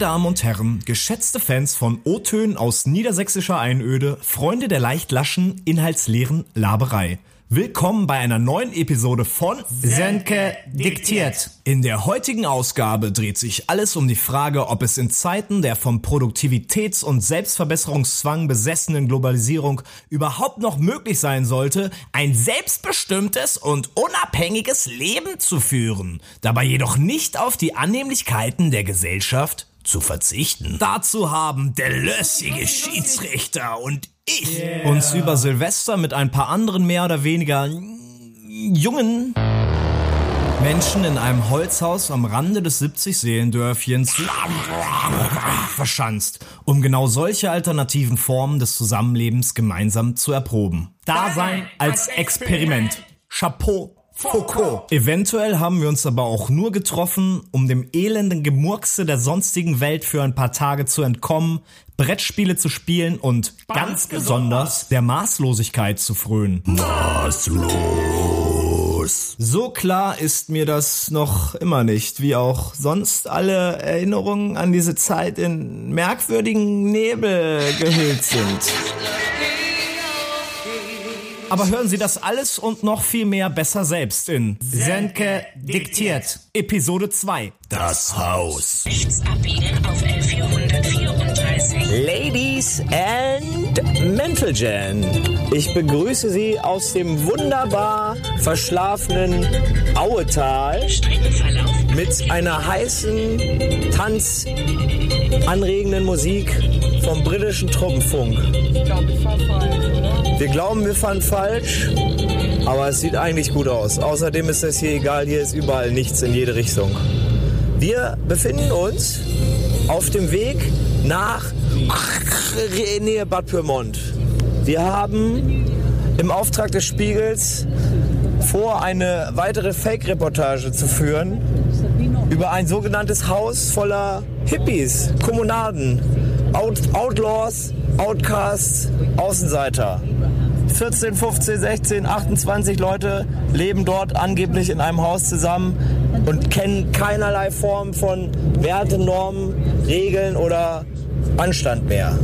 Damen und Herren, geschätzte Fans von O-Tönen aus niedersächsischer Einöde, Freunde der leicht laschen, inhaltsleeren Laberei. Willkommen bei einer neuen Episode von Sönke diktiert. In der heutigen Ausgabe dreht sich alles um die Frage, ob es in Zeiten der vom Produktivitäts- und Selbstverbesserungszwang besessenen Globalisierung überhaupt noch möglich sein sollte, ein selbstbestimmtes und unabhängiges Leben zu führen, dabei jedoch nicht auf die Annehmlichkeiten der Gesellschaft zu verzichten. Dazu haben der lössige Schiedsrichter und ich yeah. uns über Silvester mit ein paar anderen mehr oder weniger jungen Menschen in einem Holzhaus am Rande des 70-Seelendörfchens verschanzt, um genau solche alternativen Formen des Zusammenlebens gemeinsam zu erproben. Dasein als Experiment. Chapeau Foucault. Eventuell haben wir uns aber auch nur getroffen, um dem elenden Gemurkse der sonstigen Welt für ein paar Tage zu entkommen, Brettspiele zu spielen und ganz besonders der Maßlosigkeit zu frönen. Maßlos. So klar ist mir das noch immer nicht, wie auch sonst alle Erinnerungen an diese Zeit in merkwürdigen Nebel gehüllt sind. Aber hören Sie das alles und noch viel mehr besser selbst in Sönke diktiert. Episode 2. Das Haus. Rechts abbiegen auf L434. Ladies and Mental Ich begrüße Sie aus dem wunderbar verschlafenen Auetal mit einer heißen, tanzanregenden Musik vom britischen Truppenfunk. Ich glaube, ich fahr falsch, oder? Wir glauben, wir fahren falsch, aber es sieht eigentlich gut aus. Außerdem ist das hier egal, hier ist überall nichts in jede Richtung. Wir befinden uns auf dem Weg nach Nähe Bad Pyrmont. Wir haben im Auftrag des Spiegels vor, eine weitere Fake-Reportage zu führen über ein sogenanntes Haus voller Hippies, Kommunaden, Out Outlaws, Outcasts, Außenseiter. 14, 15, 16, 28 Leute leben dort angeblich in einem Haus zusammen und kennen keinerlei Form von Werten, Normen, Regeln oder Anstand mehr.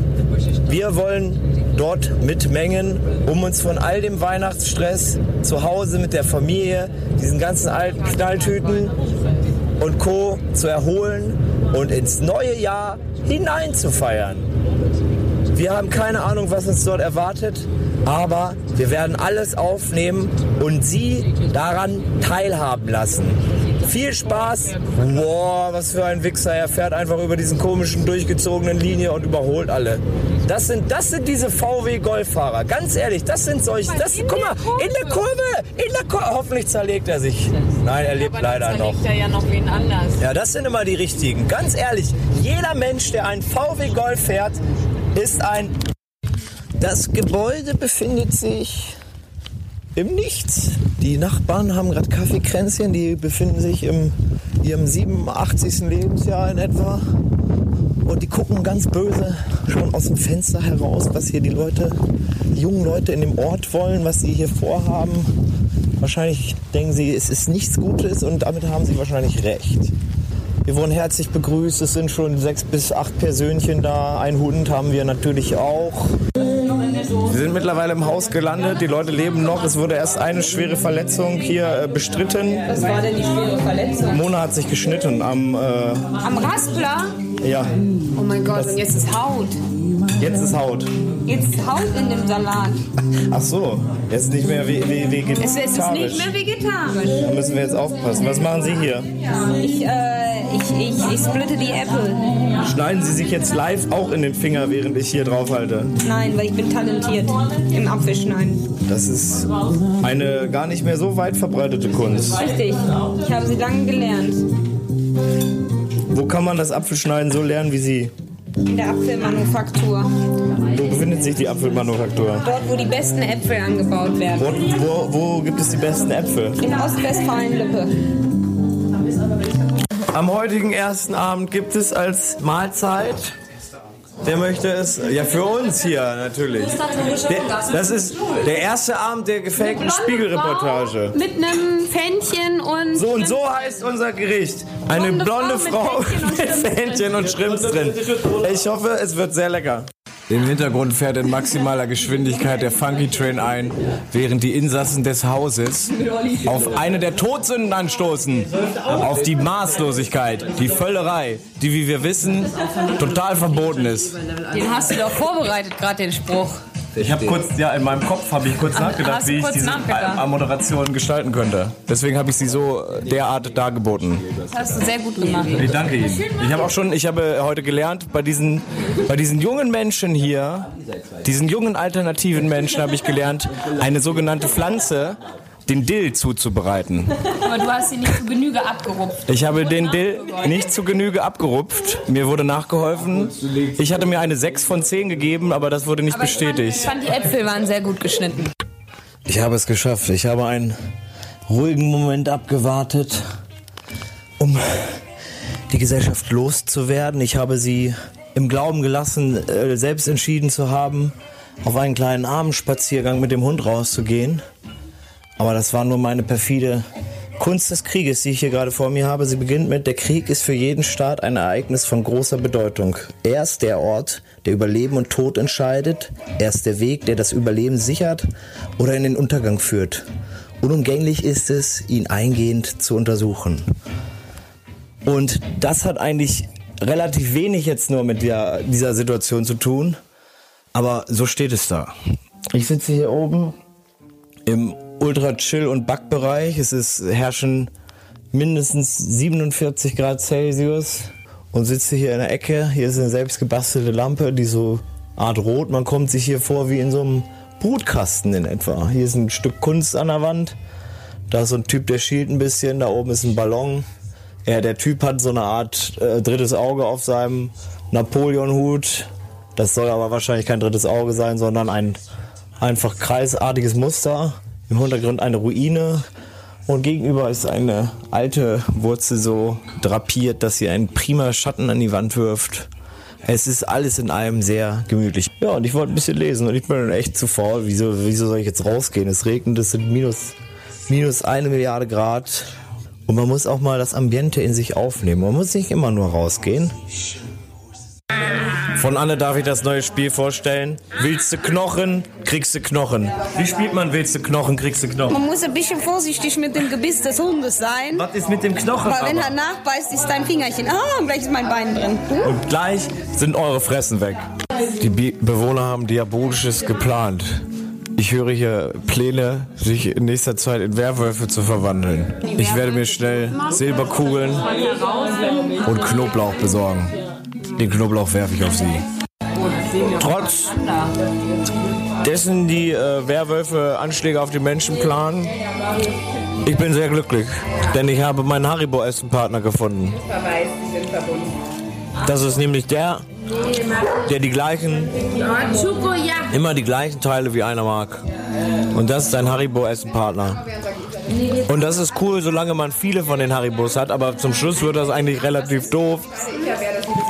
Wir wollen dort mitmengen, um uns von all dem Weihnachtsstress zu Hause mit der Familie, diesen ganzen alten Knalltüten und Co. zu erholen und ins neue Jahr hineinzufeiern. Wir haben keine Ahnung, was uns dort erwartet, aber wir werden alles aufnehmen und Sie daran teilhaben lassen. Viel Spaß. Wow, was für ein Wichser. Er fährt einfach über diesen komischen, durchgezogenen Linie und überholt alle. Das sind, das sind diese VW-Golffahrer. Ganz ehrlich, das sind solche. Das, guck mal, in der Kurve, in der Kurve. Hoffentlich zerlegt er sich. Nein, er lebt leider noch. er ja noch wen anders. Ja, das sind immer die richtigen. Ganz ehrlich, jeder Mensch, der einen VW Golf fährt, ist ein. Das Gebäude befindet sich im Nichts. Die Nachbarn haben gerade Kaffeekränzchen, die befinden sich im ihrem 87. Lebensjahr in etwa. Und die gucken ganz böse schon aus dem Fenster heraus, was hier die Leute, die jungen Leute in dem Ort wollen, was sie hier vorhaben. Wahrscheinlich denken sie, es ist nichts Gutes und damit haben sie wahrscheinlich recht. Wir wurden herzlich begrüßt. Es sind schon sechs bis acht Persönchen da. Ein Hund haben wir natürlich auch. Wir sind mittlerweile im Haus gelandet. Die Leute leben noch. Es wurde erst eine schwere Verletzung hier äh, bestritten. Was war denn die schwere Verletzung? Mona hat sich geschnitten am. Äh, am Raspler? Ja. Oh mein Gott, das und jetzt ist Haut. Jetzt ist Haut. Jetzt ist Haut in dem Salat. Ach so, jetzt nicht mehr vegetarisch. Es ist nicht mehr vegetarisch. Da müssen wir jetzt aufpassen. Was machen Sie hier? Ich, äh, ich, ich, ich splitte die Äpfel. Schneiden Sie sich jetzt live auch in den Finger, während ich hier drauf halte? Nein, weil ich bin talentiert im Apfelschneiden. Das ist eine gar nicht mehr so weit verbreitete Kunst. Richtig. Ich habe sie lange gelernt. Wo kann man das Apfelschneiden so lernen wie Sie? In der Apfelmanufaktur. Wo befindet sich die Apfelmanufaktur? Dort, wo die besten Äpfel angebaut werden. Wo, wo, wo gibt es die besten Äpfel? In Ostwestfalen-Lippe. Am heutigen ersten Abend gibt es als Mahlzeit der möchte es. Ja, für uns hier natürlich. Der, das ist der erste Abend der gefakten Spiegelreportage. Mit einem Fännchen und. So und so heißt unser Gericht. Eine blonde Frau mit Fähnchen und Schrimps drin. Ich hoffe, es wird sehr lecker. Im Hintergrund fährt in maximaler Geschwindigkeit der Funky Train ein, während die Insassen des Hauses auf eine der Todsünden anstoßen. Auf die Maßlosigkeit, die Völlerei, die, wie wir wissen, total verboten ist. Den hast du doch vorbereitet, gerade den Spruch. Ich habe kurz, ja, in meinem Kopf habe ich kurz nachgedacht, wie ich diese nachgedacht? Moderation gestalten könnte. Deswegen habe ich sie so derart dargeboten. Das hast du sehr gut gemacht. Ich danke Ihnen. Ich habe auch schon, ich habe heute gelernt, bei diesen, bei diesen jungen Menschen hier, diesen jungen alternativen Menschen habe ich gelernt, eine sogenannte Pflanze, den Dill zuzubereiten. Aber du hast sie nicht zu Genüge abgerupft. Ich habe den Dill nicht zu Genüge abgerupft. Mir wurde nachgeholfen. Ich hatte mir eine 6 von 10 gegeben, aber das wurde nicht Aber ich fand, bestätigt. ich fand, die Äpfel waren sehr gut geschnitten. Ich habe es geschafft. Ich habe einen ruhigen Moment abgewartet, um die Gesellschaft loszuwerden. Ich habe sie im Glauben gelassen, äh, selbst entschieden zu haben, auf einen kleinen Abendspaziergang mit dem Hund rauszugehen. Aber das war nur meine perfide Kunst des Krieges, die ich hier gerade vor mir habe. Sie beginnt mit, der Krieg ist für jeden Staat ein Ereignis von großer Bedeutung. Er ist der Ort, der über Leben und Tod entscheidet. Er ist der Weg, der das Überleben sichert oder in den Untergang führt. Unumgänglich ist es, ihn eingehend zu untersuchen. Und das hat eigentlich relativ wenig jetzt nur mit der, dieser Situation zu tun. Aber so steht es da. Ich sitze hier oben im Ultra-Chill- und Backbereich. Es ist, herrschen mindestens 47 Grad Celsius und sitze hier in der Ecke. Hier ist eine selbst gebastelte Lampe, die so Art rot. Man kommt sich hier vor wie in so einem Brutkasten in etwa. Hier ist ein Stück Kunst an der Wand. Da ist so ein Typ, der schielt ein bisschen. Da oben ist ein Ballon. Ja, der Typ hat so eine Art äh, drittes Auge auf seinem Napoleon-Hut. Das soll aber wahrscheinlich kein drittes Auge sein, sondern ein einfach kreisartiges Muster. Im Hintergrund eine Ruine. Und gegenüber ist eine alte Wurzel so drapiert, dass sie einen prima Schatten an die Wand wirft. Es ist alles in allem sehr gemütlich. Ja, und ich wollte ein bisschen lesen und ich bin echt zu faul. Wieso, wieso soll ich jetzt rausgehen? Es regnet, es sind minus, minus eine Milliarde Grad. Und man muss auch mal das Ambiente in sich aufnehmen. Man muss nicht immer nur rausgehen. Von Anne darf ich das neue Spiel vorstellen. Willst du Knochen, kriegst du Knochen. Wie spielt man willst du Knochen, kriegst du Knochen? Man muss ein bisschen vorsichtig mit dem Gebiss des Hundes sein. Was ist mit dem Knochen? Weil wenn er nachbeißt, ist dein Fingerchen. Ah, und gleich ist mein Bein drin. Und gleich sind eure Fressen weg. Die Be Bewohner haben Diabolisches geplant. Ich höre hier Pläne, sich in nächster Zeit in Werwölfe zu verwandeln. Ich werde mir schnell Silberkugeln und Knoblauch besorgen. Den Knoblauch werfe ich auf sie. Trotz dessen die äh, Werwölfe Anschläge auf die Menschen planen, ich bin sehr glücklich, denn ich habe meinen Haribo-Essenpartner gefunden. Das ist nämlich der, der die gleichen, immer die gleichen Teile wie einer mag. Und das ist ein Haribo-Essenpartner. Und das ist cool, solange man viele von den Haribos hat, aber zum Schluss wird das eigentlich relativ doof.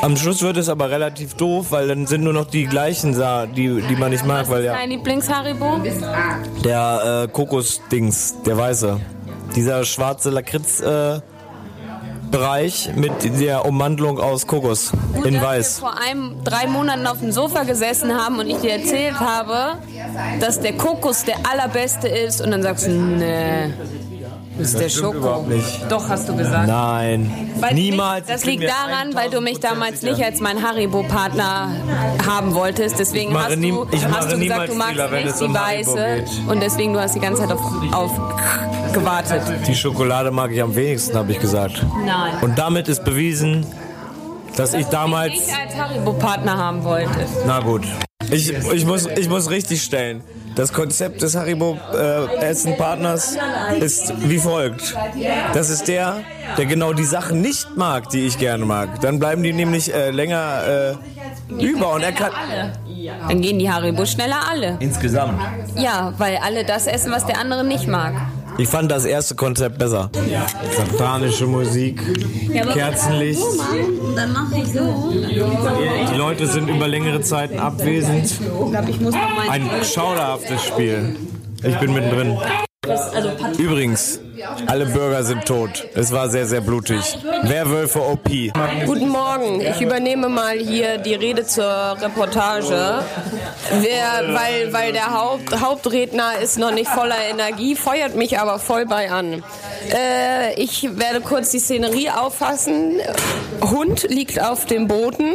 Am Schluss wird es aber relativ doof, weil dann sind nur noch die gleichen da, die, die man nicht mag, weil ja Dein Lieblingsharibo? der äh, Kokos-Dings, der weiße. Dieser schwarze Lakritz äh, Bereich mit der Ummantelung aus Kokos in dass weiß. wir vor einem, drei Monaten auf dem Sofa gesessen haben und ich dir erzählt habe, dass der Kokos der allerbeste ist und dann sagst du, nee, das ist der Schoko. Doch, hast du gesagt. Nein, Weil niemals. Das liegt daran, weil du mich damals nicht als mein Haribo-Partner haben wolltest. Deswegen hast nie- du, ich hast du gesagt, niemals du magst wenn nicht die um Haribo weiße. Und deswegen du hast die ganze Zeit auf, auf gewartet. Die Schokolade mag ich am wenigsten, habe ich gesagt. Nein. Und damit ist bewiesen, dass ich damals. Nicht als Haribo-Partner haben wolltest. Na gut. Ich, ich, muss, ich muss richtig stellen. Das Konzept des Haribo-Essen-Partners ist wie folgt. Das ist der, der genau die Sachen nicht mag, die ich gerne mag. Dann bleiben die nämlich äh, länger äh, über und er kann. Dann gehen die Haribo schneller alle. Insgesamt. Ja, weil alle das essen, was der andere nicht mag. Ich fand das erste Konzept besser. Satanische Musik, Kerzenlicht. Dann mache ich so. Die Leute sind über längere Zeiten abwesend. Ich glaube, ich muss noch mal. Ein schauderhaftes Spiel. Ich bin mittendrin. Übrigens, alle Bürger sind tot. Es war sehr, sehr blutig. Werwölfe OP. Guten Morgen, ich übernehme mal hier die Rede zur Reportage. Wer, weil, weil der Haupt, Hauptredner ist noch nicht voller Energie, feuert mich aber voll bei an. Äh, ich werde kurz die Szenerie auffassen. Hund liegt auf dem Boden,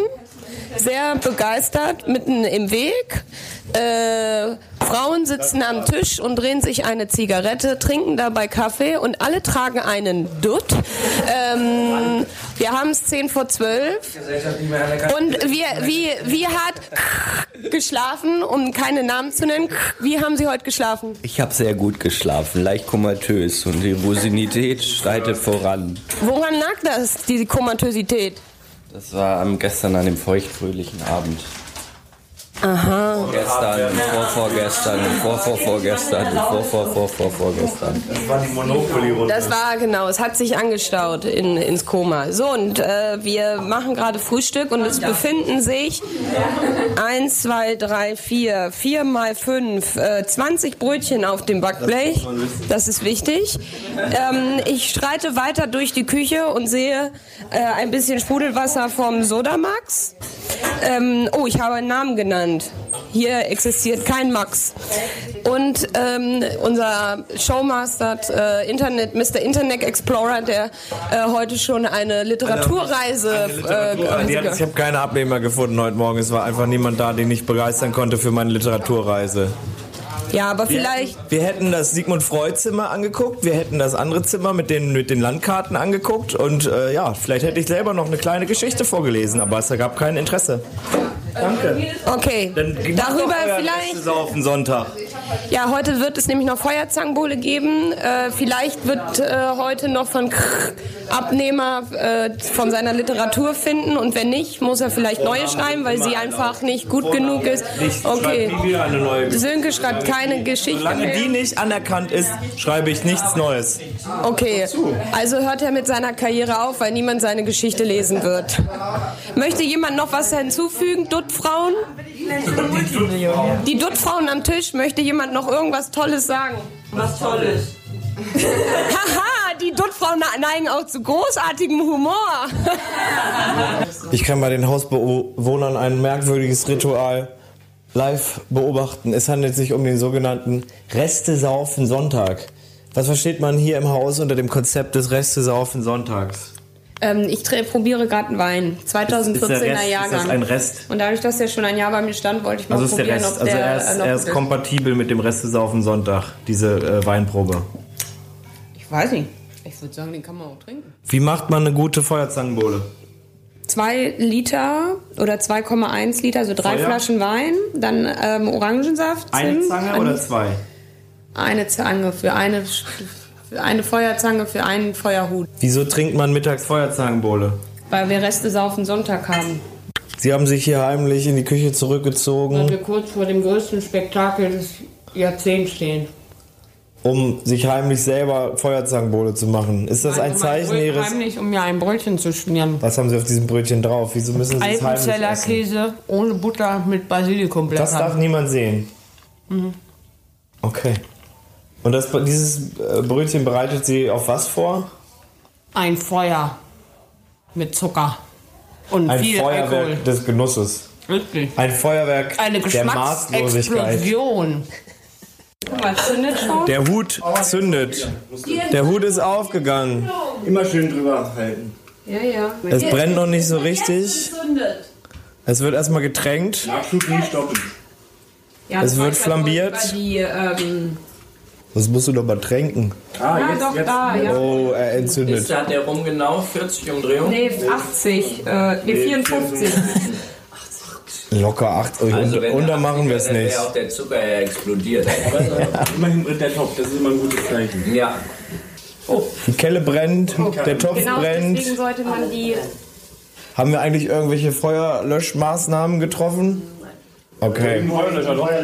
sehr begeistert, mitten im Weg. Äh, Frauen sitzen am Tisch und drehen sich eine Zigarette, trinken dabei Kaffee und alle tragen einen Dutt. Ähm, wir haben es 10 vor 12. Und wie, wie, wie hat geschlafen, um keine Namen zu nennen? Wie haben Sie heute geschlafen? Ich habe sehr gut geschlafen, leicht komatös und die Rosinität schreitet voran. Woran lag das, diese Komatösität? Das war am gestern an dem feuchtfröhlichen Abend. Aha. Gestern, vor vorgestern, vor vor vorgestern, vor vor vor vor vorgestern. Das war genau, es hat sich angestaut in, ins Koma. So, und äh, wir machen gerade Frühstück und es befinden sich 1, 2, 3, 4, 4 mal 5, äh, 20 Brötchen auf dem Backblech. Das ist wichtig. Ähm, ich streite weiter durch die Küche und sehe äh, ein bisschen Sprudelwasser vom Sodamax. Ähm, oh, ich habe einen Namen genannt. Hier existiert kein Max. Und ähm, unser Showmaster, äh, Internet, Mr. Internet Explorer, der äh, heute schon eine Literaturreise. Äh, Die hat- Ich habe keine Abnehmer gefunden heute Morgen. Es war einfach niemand da, den ich begeistern konnte für meine Literaturreise. Ja, aber vielleicht. Wir hätten das Sigmund Freud Zimmer angeguckt, wir hätten das andere Zimmer mit den, mit den Landkarten angeguckt und äh, ja, vielleicht hätte ich selber noch eine kleine Geschichte vorgelesen, aber es gab kein Interesse. Danke. Okay, darüber vielleicht. auf den Sonntag. Ja, heute wird es nämlich noch Feuerzangenbowle geben. Äh, vielleicht wird äh, heute noch von Krr Abnehmer äh, von seiner Literatur finden und wenn nicht, muss er vielleicht neue schreiben, weil sie einfach nicht gut genug ist. Okay. Sönke schreibt keine Geschichte Solange mehr. die nicht anerkannt ist, schreibe ich nichts Neues. Okay, also hört er mit seiner Karriere auf, weil niemand seine Geschichte lesen wird. Möchte jemand noch was hinzufügen? Duttfrauen? Die Duttfrauen am Tisch, möchte jemand noch irgendwas Tolles sagen? Was Tolles? Haha, die Duttfrauen neigen auch zu großartigem Humor. Ich kann bei den Hausbewohnern ein merkwürdiges Ritual live beobachten. Es handelt sich um den sogenannten Reste-Saufen Sonntag. Was versteht man hier im Haus unter dem Konzept des Reste-Saufen Sonntags? Ähm, ich probiere gerade einen Wein. 2014er Jahrgang. Ist das ein Rest? Und dadurch, dass er schon ein Jahr bei mir stand, wollte ich mal Also ist der probieren, Rest. ob Also der er ist, äh, noch er ist kompatibel mit dem Reste-Saufen Sonntag, diese äh, Weinprobe. Ich weiß nicht. Ich würde sagen, den kann man auch trinken. Wie macht man eine gute Feuerzangenbowle? Zwei Liter oder 2,1 Liter, also drei Feuer? Flaschen Wein, dann ähm, Orangensaft. Eine Zange an- oder zwei? Eine Zange für eine, eine Feuerzange für einen Feuerhut. Wieso trinkt man mittags Feuerzangenbowle? Weil wir Reste saufen Sonntag haben. Sie haben sich hier heimlich in die Küche Weil zurückgezogen, wir kurz vor dem größten Spektakel des Jahrzehnts stehen. um sich heimlich selber Feuerzangenbowle zu machen. Ist das ein Also Zeichen mein Brot Ihres... Heimlich, um mir ein Brötchen zu schmieren. Was haben Sie auf diesem Brötchen drauf? Wieso müssen Sie es heimlich essen? Käse ohne Butter mit Das darf Basilikumblättern. niemand sehen. Okay. Und das, dieses äh, Brötchen bereitet Sie auf was vor? Ein Feuer mit Zucker und Ein viel Feuerwerk Alkohol. des Genusses. Richtig. Ein Feuerwerk Eine der Maßlosigkeit. Geschmacksexplosion. Was zündet schon? Der Hut zündet. Der Hut ist aufgegangen. Immer schön drüber halten. Ja, ja. Es brennt noch nicht so richtig. Es wird erstmal getränkt. Nachschub nie stoppen. Es wird flambiert. Die, ähm, Das musst du doch mal tränken. Ah, ja, jetzt, doch, jetzt. da, ja. Oh, er entzündet. Hat der rum genau 40 Umdrehungen? Nee, 80, äh, nee, 54. Locker 8. Und, Also wenn und der da machen wir es 80er, dann nicht. auch der Zucker ja explodiert. Immerhin brennt der Topf, das ist immer ein gutes Zeichen. ja. Die Kelle brennt, der Topf Genau brennt. deswegen sollte man die. Haben wir eigentlich irgendwelche Feuerlöschmaßnahmen getroffen? Okay.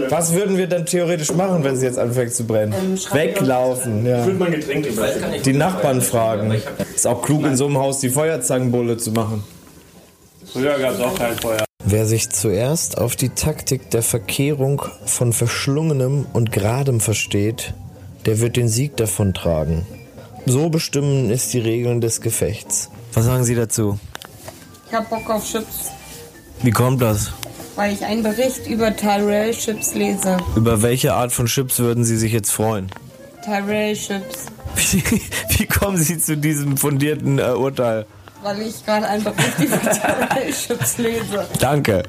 Was würden wir dann theoretisch machen, wenn es jetzt anfängt zu brennen? Weglaufen, ja. Füllt man Getränke bei. Die Nachbarn fragen. Ist auch klug, in so einem Haus die Feuerzangenbowle zu machen. Früher gab es auch kein Feuer. Wer sich zuerst auf die Taktik der Verkehrung von Verschlungenem und Geradem versteht, der wird den Sieg davontragen. So bestimmen ist die Regeln des Gefechts. Was sagen Sie dazu? Ich hab Bock auf Chips, Wie kommt das? Weil ich einen Bericht über Tyrell Chips lese. Über welche Art von Chips würden Sie sich jetzt freuen? Tyrell Chips. Wie, wie kommen Sie zu diesem fundierten äh, Urteil? Weil ich gerade einen Bericht über Tyrell Chips lese. Danke.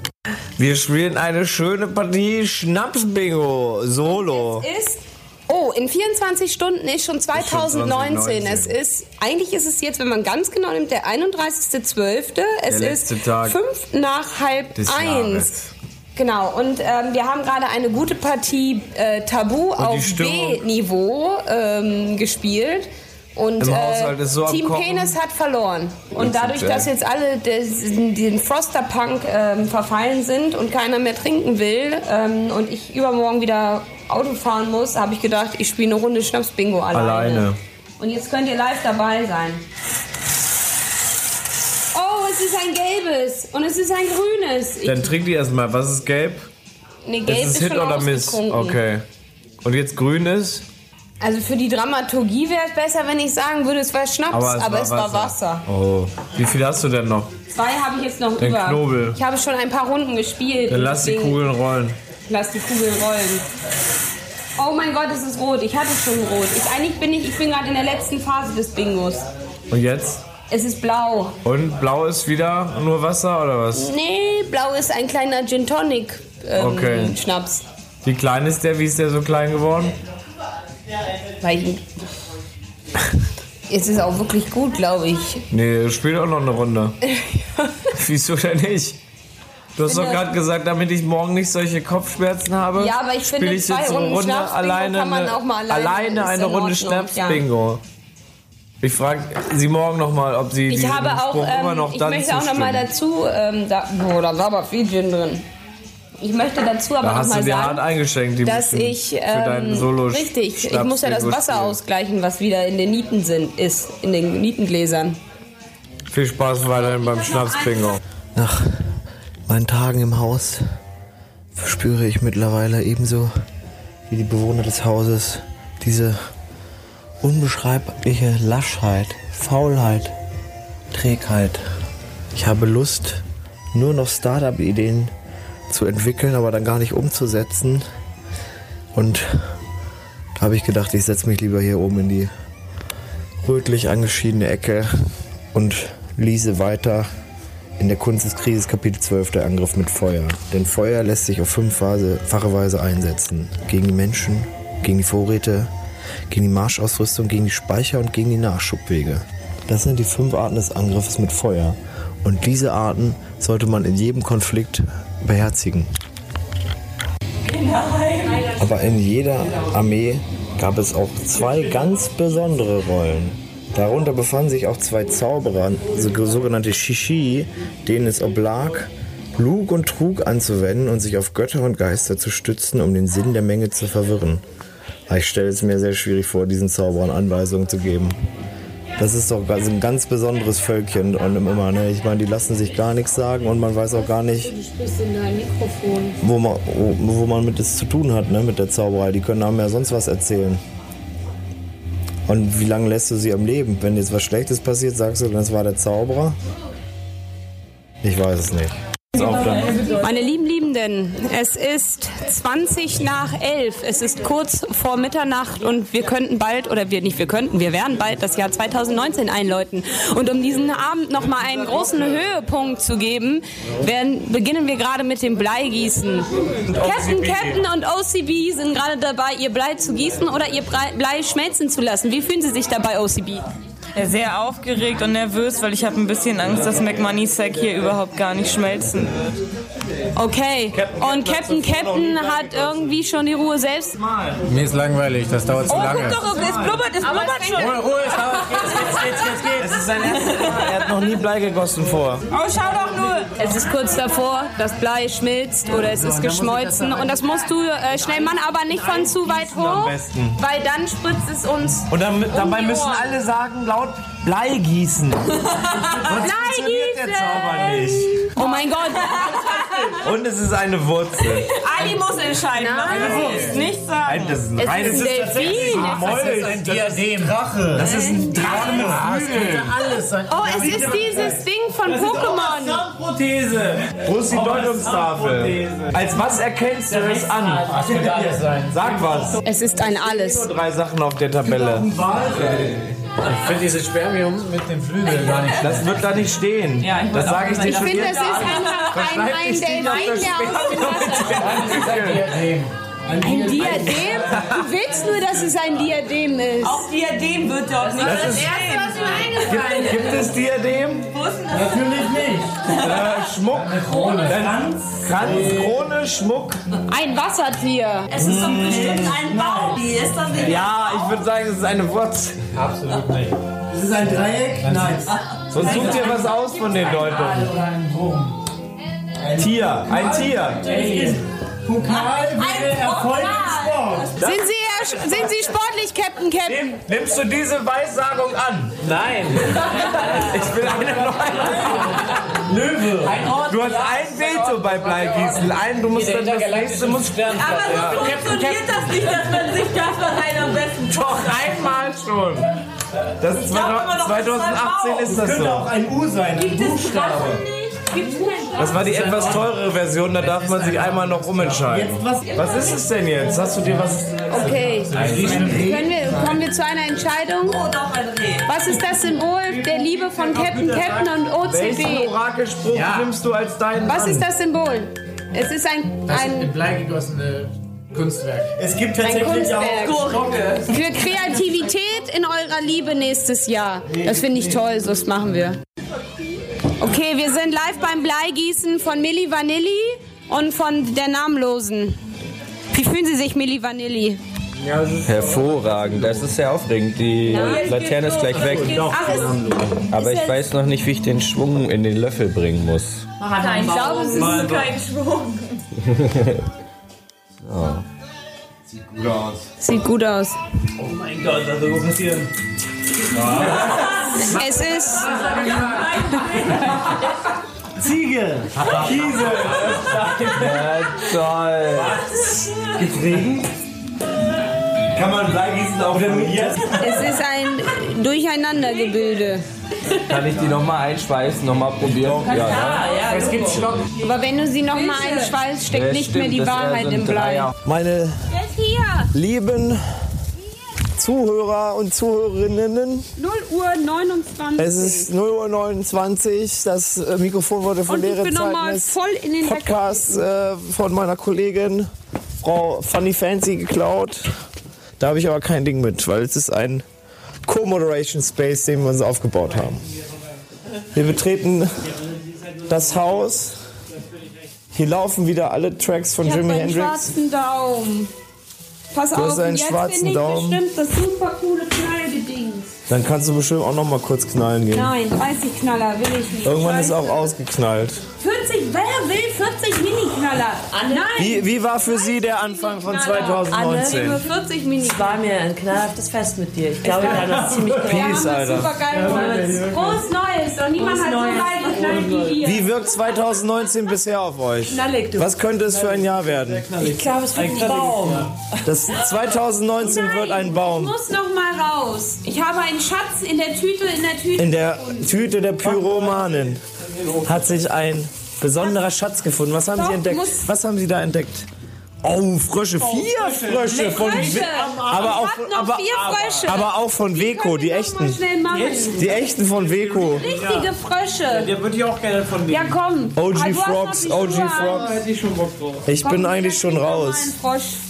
Wir spielen eine schöne Partie Schnaps-Bingo Solo. Ist Oh, in 24 Stunden ist schon 2019. 2019. Es ist, eigentlich ist es jetzt, wenn man ganz genau nimmt, der 31.12. Es Der ist Tag fünf nach halb eins. Jahres. Genau, und ähm, wir haben gerade eine gute Partie äh, Tabu die auf? B-Niveau ähm, gespielt. Und äh, ist so am Team. Penis hat verloren. Und dadurch, ist, dass jetzt alle des, den Froster-Punk ähm, verfallen sind und keiner mehr trinken will ähm, und ich übermorgen wieder Auto fahren muss, habe ich gedacht, ich spiele eine Runde Schnaps-Bingo alleine. Alleine. Und jetzt könnt ihr live dabei sein. Oh, es ist ein gelbes und es ist ein grünes. Ich, Dann trink die erstmal. Was ist gelb? nee, gelb ist ist, es Hit oder Miss? Okay. Und jetzt grün ist? Also für die Dramaturgie wäre es besser, wenn ich sagen würde, es war Schnaps, aber es, war Wasser. Oh. Wie viel hast du denn noch? Zwei habe ich jetzt noch Den über. Knobel. Ich habe schon ein paar Runden gespielt. Dann lass die Kugeln rollen. Lass die Kugeln rollen. Oh mein Gott, es ist rot. Ich hatte schon rot. Ich, eigentlich bin ich, ich bin gerade in der letzten Phase des Bingos. Und jetzt? Es ist blau. Und blau ist wieder nur Wasser oder was? Nee, blau ist ein kleiner Gin Tonic ähm, Okay. Schnaps. Wie klein ist der? Wie ist der so klein geworden? Weil ich, es ist auch wirklich gut, glaube ich. Nee, spiel auch noch eine Runde. Wieso denn nicht? Du hast doch gerade gesagt, damit ich morgen nicht solche Kopfschmerzen habe. Ja, aber ich finde, ich zwei jetzt eine Runden Runde alleine, kann man auch mal alleine, alleine eine in Runde Schnaps-Bingo. Ich frage Sie morgen nochmal, ob Sie Ich diesem habe auch, Spruch immer ähm, noch ich dann möchte auch noch mal zustimmen. dazu, ähm, da, boah, da war aber viel Gin drin. Ich möchte dazu aber Da noch hast mal du dir sagen, eingeschenkt, die dass für ich ähm, Solo richtig, ich muss ja das Wasser ausgleichen, was wieder in den Nieten sind, ist in den Nietengläsern. Viel Spaß weiterhin beim Schnaps-Bingo. Nach meinen Tagen im Haus verspüre ich mittlerweile ebenso wie die Bewohner des Hauses diese unbeschreibliche Laschheit, Faulheit, Trägheit. Ich habe Lust, nur noch Startup-Ideen zu entwickeln, aber dann gar nicht umzusetzen. Und da habe ich gedacht, ich setze mich lieber hier oben in die rötlich angeschiedene Ecke und lese weiter in der Kunst des Krieges Kapitel 12 der Angriff mit Feuer. Denn Feuer lässt sich auf fünffache Weise einsetzen. Gegen die Menschen, gegen die Vorräte, gegen die Marschausrüstung, gegen die Speicher und gegen die Nachschubwege. Das sind die fünf Arten des Angriffes mit Feuer. Und diese Arten sollte man in jedem Konflikt beherzigen. Aber in jeder Armee gab es auch zwei ganz besondere Rollen. Darunter befanden sich auch zwei Zauberer, so- sogenannte Shishi, denen es oblag, Lug und Trug anzuwenden und sich auf Götter und Geister zu stützen, um den Sinn der Menge zu verwirren. Aber Ich stelle es mir sehr schwierig vor, diesen Zauberern Anweisungen zu geben. Das ist doch also ein ganz besonderes Völkchen und immer, ne? Ich meine, die lassen sich gar nichts sagen und man weiß auch gar nicht, wo man, wo, man mit es zu tun hat, ne, mit der Zauberei. Die können einem ja sonst was erzählen. Und wie lange lässt du sie am Leben? Wenn jetzt was Schlechtes passiert, sagst du, das war der Zauberer? Ich weiß es nicht. Auf dann. Meine lieben Liebenden, es ist 20 nach 11. Es ist kurz vor Mitternacht und wir könnten bald, oder wir nicht, wir könnten, wir werden bald das Jahr 2019 einläuten. Und um diesen Abend nochmal einen großen Höhepunkt zu geben, werden, beginnen wir gerade mit dem Bleigießen. Captain, Captain und OCB sind gerade dabei, ihr Blei zu gießen oder ihr Blei Blei schmelzen zu lassen. Wie fühlen Sie sich dabei, OCB? Sehr aufgeregt und nervös, weil ich habe ein bisschen Angst, dass McMoney-Sack hier überhaupt gar nicht schmelzen wird. Okay. Und Captain Captain hat irgendwie schon die Ruhe selbst. Mir ist langweilig, das dauert zu Oh, lange. guck doch, es blubbert, es blubbert schon. Ruhe, Ruhe, es dauert. Jetzt, jetzt, jetzt, jetzt, jetzt. sein erstes Mal. Er hat noch nie Blei gegossen vor. Oh, schau doch nur. Es ist kurz davor, das Blei schmilzt oder es ist geschmolzen und das musst du äh, schnell machen, aber nicht von zu weit hoch, weil dann spritzt es uns. Und dann, dabei die müssen alle sagen laut Blei gießen. Sonst funktioniert der Zauber nicht. Oh mein Gott. Und es ist eine Wurzel. Ali muss entscheiden, was es ist. Nicht sagen. Nein, das ist ein Es reines ist ein Delfin. Molch. ein Diadem. Drache. Das ist ein Drache mit Flügeln. Alles sein. Oh, es ist dieses Ding von Pokémon. Zahnprothese. Wo ist die Deutungstafel? Als was erkennst du es an? Was könnte alles sein? Sag was. Es ist ein Alles. Nur drei Sachen auf der Tabelle. Ich finde dieses Spermium mit dem Flügel gar nicht Das wird da nicht stehen. Ja, ich das sage ich dir Ich schon finde, es jetzt. ist einfach ein, ein Delfin, der aus dem Wasser. Ein Ein Diadem? Du willst nur, dass es ein Diadem ist. Auf Diadem wird dort nicht Das ist, stehen. gibt es Diadem? Natürlich nicht. Äh, Schmuck? Krone. Kranz, Krone, Schmuck. Ein Wassertier. Es ist doch bestimmt ein Baum. Die ist doch nicht. Ja, ich würde sagen, es ist eine Wurzel. Absolut nicht. Ist es ein Dreieck? Nein. Sonst such dir was aus von den Deutungen. Oder ein Wurm. Tier, ein Tier. Alien. Pokal wäre Erfolg im Sport. Sind Sie, Herr sind Sie sportlich, Captain Captain? Nimm, nimmst du diese Weissagung an? Nein. Ich will eine neue. Löwe. Du hast ein Veto bei Bleigießen. Ein, du musst dann das nächste muss Aber so funktioniert das nicht, dass man sich das rein am besten Doch einmal schon. Das ist glaub immer noch, 2018 das ist das Könnte auch so. ein U sein. Ein Buchstabe. Das war die etwas teurere Version, da darf man sich einmal noch umentscheiden. Was? Ist es denn jetzt? Hast du dir was? Okay. Können wir, kommen wir zu einer Entscheidung? Oh, doch ein Reh. Was ist das Symbol der Liebe von Captain Captain und Welchen OCB? Orakelspruch Ja. nimmst du als deinen Was ist das Symbol? Es ist ein, Das ein in Blei gegossene Kunstwerk. Es gibt Ein tatsächlich auch Kunstwerk. Für Kreativität in eurer Liebe nächstes Jahr. Das finde ich toll, so das machen wir. Okay, wir sind live beim Bleigießen von Milli Vanilli und von der Namenlosen. Wie fühlen Sie sich, Milli Vanilli? Hervorragend. Das ist sehr aufregend. Die Laterne ist gleich weg. Ach, ist, Aber ich weiß noch nicht, wie ich den Schwung in den Löffel bringen muss. Nein, ich glaube, es ist kein Schwung. sieht gut aus. Oh mein Gott, also wo passieren? Es ist Ziege. Kiesel. Toll. Gibt's Regen? Kann man Bleigießen auch hier? Es ist ein Durcheinandergebilde. Kann ich die nochmal einschweißen, nochmal probieren? Ja, ja. Es gibt Stock. Aber wenn du sie nochmal einschweißt, steckt nicht stimmt, mehr die Wahrheit sind im Blei. Meine hier? lieben Zuhörer und Zuhörerinnen, 0 Uhr 29. es ist 0.29 Uhr. Das äh, Mikrofon wurde von Und ich bin nochmal voll in den Podcasts äh, von meiner Kollegin Frau Funny Fancy geklaut. Da habe ich aber kein Ding mit, weil es ist ein Co-Moderation Space, den wir uns aufgebaut haben. Wir betreten das Haus. Hier laufen wieder alle Tracks von Ich Jimi Hendrix. schwarzen Daumen. Pass hast auf, einen und jetzt schwarzen finde ich Daumen. bestimmt das super coole Knallgedings. Dann kannst du bestimmt auch noch mal kurz knallen gehen. Nein, 30 Knaller will ich nicht. Irgendwann ist auch ausgeknallt. 40, wer will 40 Mini-Knaller? Nein, Wie, wie war für Sie der Anfang von nur 2019? 40 Mini war mir ein knallhaftes Fest mit dir. Ich glaube, wir haben das ziemlich Wir geil. Peace, Alter. super geil. Frohes Neues und niemand hat so weit geknallt wie ihr. Wie wirkt 2019 bisher auf euch? Knallig, du. Was könnte es für ein Jahr werden? Ich glaube, es wird ein Baum. Das 2019 wird ein Ich Baum. muss noch mal raus. Ich habe einen Schatz in der Tüte, in der Tüte. In der Tüte der Pyromanen hat sich ein besonderer Schatz gefunden. Was haben Doch, Sie entdeckt? Was haben Sie da entdeckt? Oh, Frösche, vier Frösche von Frösche. Aber auch, Ich hab noch aber, vier Frösche. aber auch von Weko, die mal echten. Die echten von Weko. Richtige Frösche. Der würde ich auch gerne von mir. Ja, komm. OG Ah, Frogs, die OG. Frogs. Ich. Ich bin Komm, eigentlich jetzt schon raus.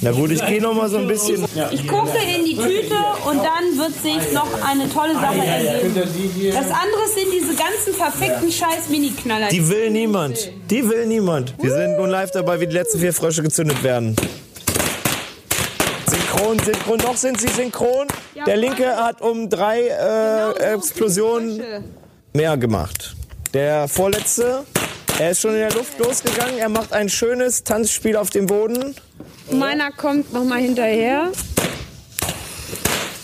Na gut, ich gehe noch mal so ein bisschen. Ich gucke in die Tüte und dann wird sich noch eine tolle Sache ergeben. Das andere sind diese ganzen verfickten scheiß Mini-Knaller. Die will niemand. Die will niemand. Wir sind nun live dabei, wie die letzten vier Frösche gezündet werden. Synchron, synchron. Noch sind sie synchron. Der linke hat um drei äh, Explosionen mehr gemacht. Der vorletzte, er ist schon in der Luft losgegangen. Er macht ein schönes Tanzspiel auf dem Boden. Meiner kommt noch mal hinterher.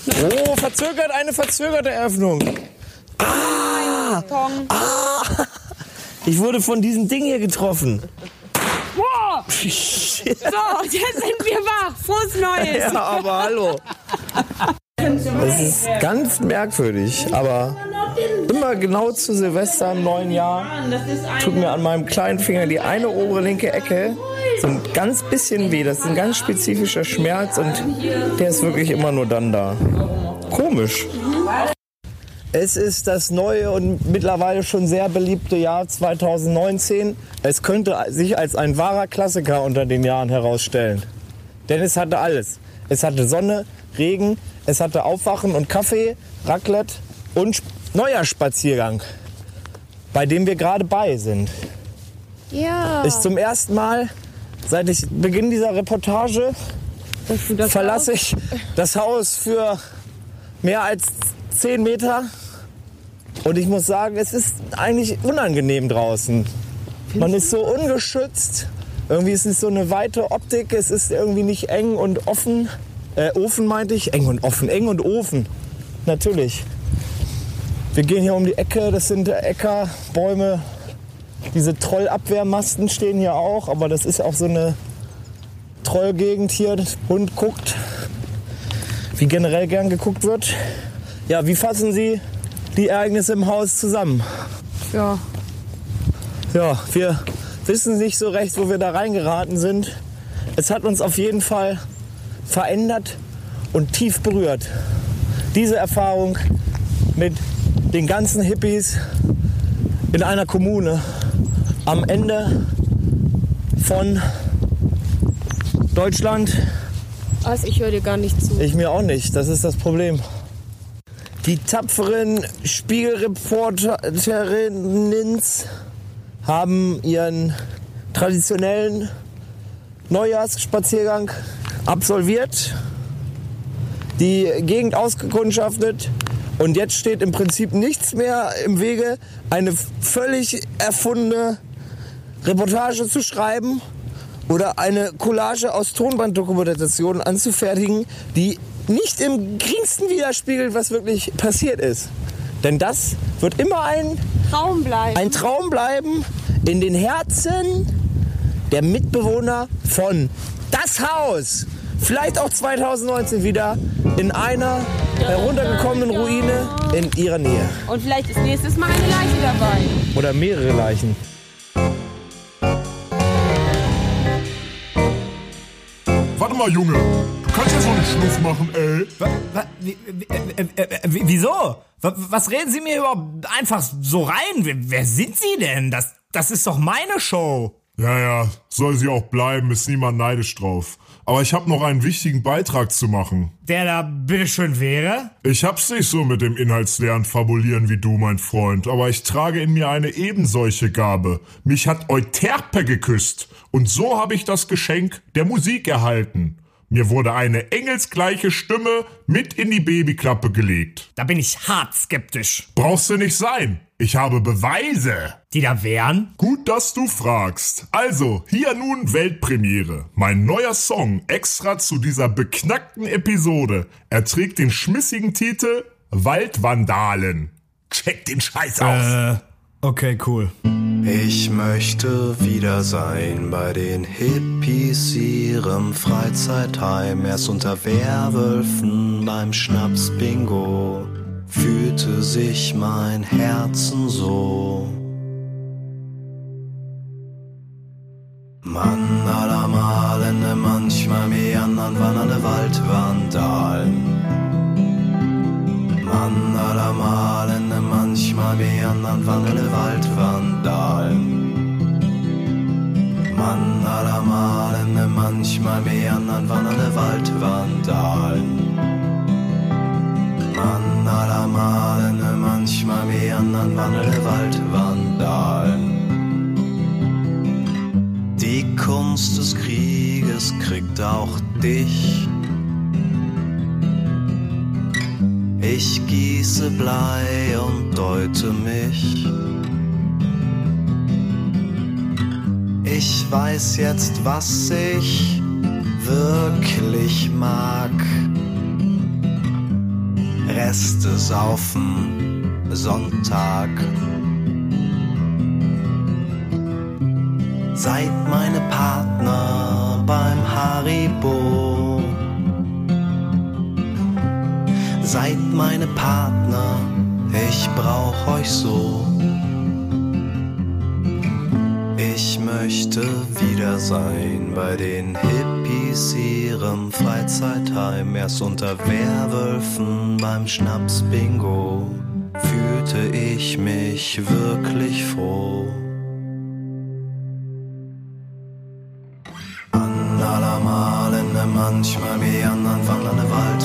Oh, verzögert, eine verzögerte Eröffnung. Ah! Ah! Ich wurde von diesem Ding hier getroffen. Wow! So, jetzt sind wir wach. Frohes Neues. Ja, aber hallo. Das ist ganz merkwürdig, aber immer genau zu Silvester im neuen Jahr tut mir an meinem kleinen Finger die eine obere linke Ecke so ein ganz bisschen weh. Das ist ein ganz spezifischer Schmerz und der ist wirklich immer nur dann da. Komisch. Es ist das neue und mittlerweile schon sehr beliebte Jahr 2019. Es könnte sich als ein wahrer Klassiker unter den Jahren herausstellen. Denn es hatte alles. Es hatte Sonne, Regen, es hatte Aufwachen und Kaffee, Raclette und Neujahrspaziergang, bei dem wir gerade bei sind. Ja. Ich zum ersten Mal, seit ich Beginn dieser Reportage, verlasse ich das Haus für mehr als 10 Meter. Und ich muss sagen, es ist eigentlich unangenehm draußen. Man ist so ungeschützt. Irgendwie ist es so eine weite Optik. Es ist irgendwie nicht eng und offen. Äh, Ofen meinte ich. Eng und offen. Eng und Ofen. Natürlich. Wir gehen hier um die Ecke. Das sind Äckerbäume. Diese Trollabwehrmasten stehen hier auch. Aber das ist auch so eine Trollgegend hier. Der Hund guckt, wie generell gern geguckt wird. Ja, wie fassen Sie die Ereignisse im Haus zusammen? Ja. Ja, wir wissen nicht so recht, wo wir da reingeraten sind. Es hat uns auf jeden Fall verändert und tief berührt. Diese Erfahrung mit den ganzen Hippies in einer Kommune am Ende von Deutschland. Was, ich höre dir gar nicht zu. Ich mir auch nicht, das ist das Problem. Die tapferen Spiegelreporterinnen haben ihren traditionellen Neujahrsspaziergang absolviert, die Gegend ausgekundschaftet und jetzt steht im Prinzip nichts mehr im Wege, eine völlig erfundene Reportage zu schreiben oder eine Collage aus Tonbanddokumentationen anzufertigen, die nicht im geringsten widerspiegelt, was wirklich passiert ist. Denn das wird immer ein Traum bleiben. ein Traum bleiben in den Herzen der Mitbewohner von Das Haus. Vielleicht auch 2019 wieder in einer heruntergekommenen Ruine in ihrer Nähe. Und vielleicht ist nächstes Mal eine Leiche dabei. Oder mehrere Leichen. Warte mal, Junge. Kannst ja so einen Schluff machen, ey. Wieso? Wa- Was reden Sie mir überhaupt einfach so rein? Wer, wer sind Sie denn? Das, das ist doch meine Show. Ja, ja, soll sie auch bleiben, ist niemand neidisch drauf. Aber ich hab noch einen wichtigen Beitrag zu machen. Der da bitteschön wäre? Ich hab's nicht so mit dem inhaltsleeren Fabulieren wie du, mein Freund, aber ich trage in mir eine ebensolche Gabe. Mich hat Euterpe geküsst und so habe ich das Geschenk der Musik erhalten. Mir wurde eine engelsgleiche Stimme mit in die Babyklappe gelegt. Da bin ich hart skeptisch. Brauchst du nicht sein. Ich habe Beweise. Die da wären? Gut, dass du fragst. Also, hier nun Weltpremiere. Mein neuer Song extra zu dieser beknackten Episode. Er trägt den schmissigen Titel Waldvandalen. Check den Scheiß aus. Äh, okay, cool. Ich möchte wieder sein bei den Hippies ihrem Freizeitheim. Erst unter Werwölfen beim Schnaps-Bingo fühlte sich mein Herzen so. Mann meandern wandernde Waldvandalen. Mann aller Malende, manchmal meandern wandernde Waldvandalen. Mann aller Malende, manchmal meandern wandernde Waldvandalen. Die Kunst des Krieges kriegt auch dich Ich gieße Blei und deute mich. Ich weiß jetzt, was ich wirklich mag. Reste saufen, Sonntag. Seid meine Partner beim Haribo. Seid meine Partner, ich brauch euch so. Ich möchte wieder sein bei den Hippies ihrem Freizeitheim. Erst unter Werwölfen beim Schnaps-Bingo fühlte ich mich wirklich froh. An aller Malende manchmal wie anderen wandernde Waldvandalen.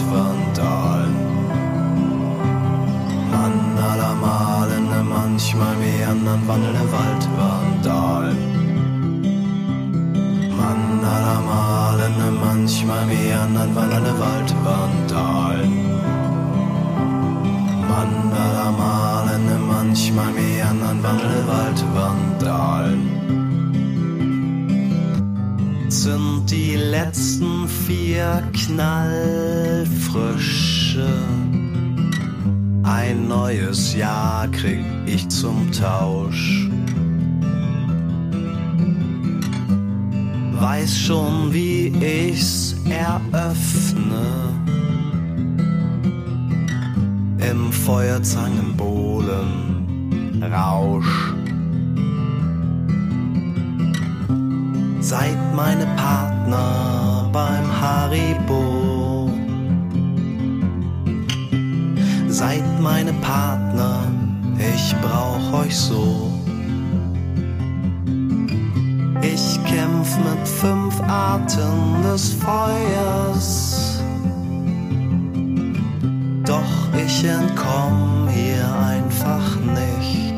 Wie anderen wandelnde Waldvandalen. Mann aller Malende manchmal wie anderen wandernde Waldvandalen. Mann aller Malende manchmal wie anderen wandelnde Waldvandalen sind die letzten vier Knallfrische. Ein neues Jahr krieg ich zum Tausch. Weiß schon, wie ich's eröffne. Im Feuerzangenbohlen Rausch. Seid meine Partner beim Haribo. Seid meine Partner, ich brauch euch so. Ich kämpf mit fünf Arten des Feuers. Doch ich entkomm hier einfach nicht.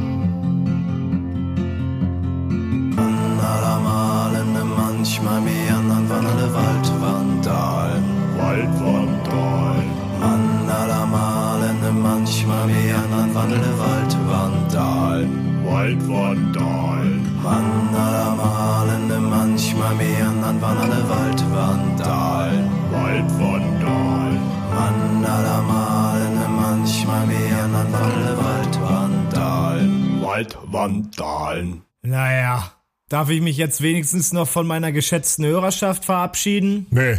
Waldvandalen. Waldvandalen. Mann aller Malende manchmal wie anderen wandernde. Waldvandalen. Mann aller Malende manchmal wie anderen wandelnde Waldvandalen. Waldvandalen. Naja, darf ich mich jetzt wenigstens noch von meiner geschätzten Hörerschaft verabschieden? Nee,